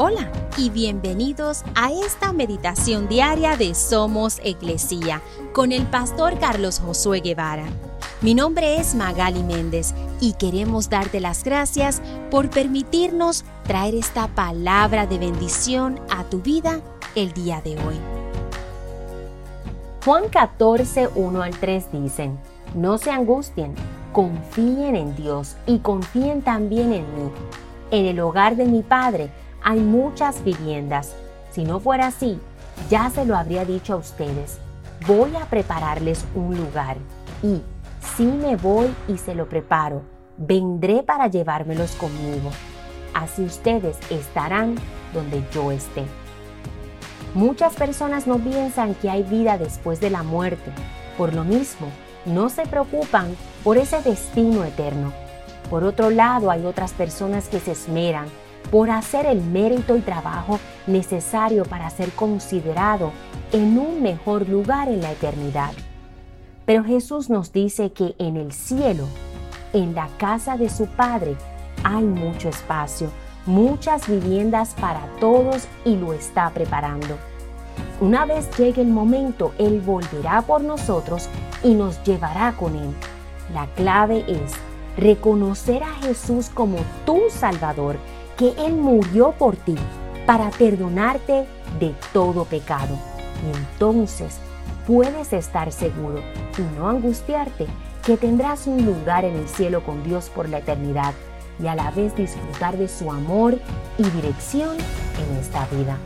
Hola y bienvenidos a esta meditación diaria de Somos Iglesia con el pastor Carlos Josué Guevara. Mi nombre es Magali Méndez y queremos darte las gracias por permitirnos traer esta palabra de bendición a tu vida el día de hoy. Juan 14, 1 al 3 dicen, no se angustien, confíen en Dios y confíen también en mí. En el hogar de mi Padre, hay muchas viviendas. Si no fuera así, ya se lo habría dicho a ustedes. Voy a prepararles un lugar. Y si me voy y se lo preparo, vendré para llevármelos conmigo. Así ustedes estarán donde yo esté. Muchas personas no piensan que hay vida después de la muerte. Por lo mismo, no se preocupan por ese destino eterno. Por otro lado, hay otras personas que se esmeran por hacer el mérito y trabajo necesario para ser considerado en un mejor lugar en la eternidad. Pero Jesús nos dice que en el cielo, en la casa de su Padre, hay mucho espacio, muchas viviendas para todos y lo está preparando. Una vez llegue el momento, Él volverá por nosotros y nos llevará con Él. La clave es reconocer a Jesús como tu Salvador que Él murió por ti para perdonarte de todo pecado. Y entonces puedes estar seguro y no angustiarte que tendrás un lugar en el cielo con Dios por la eternidad y a la vez disfrutar de su amor y dirección en esta vida.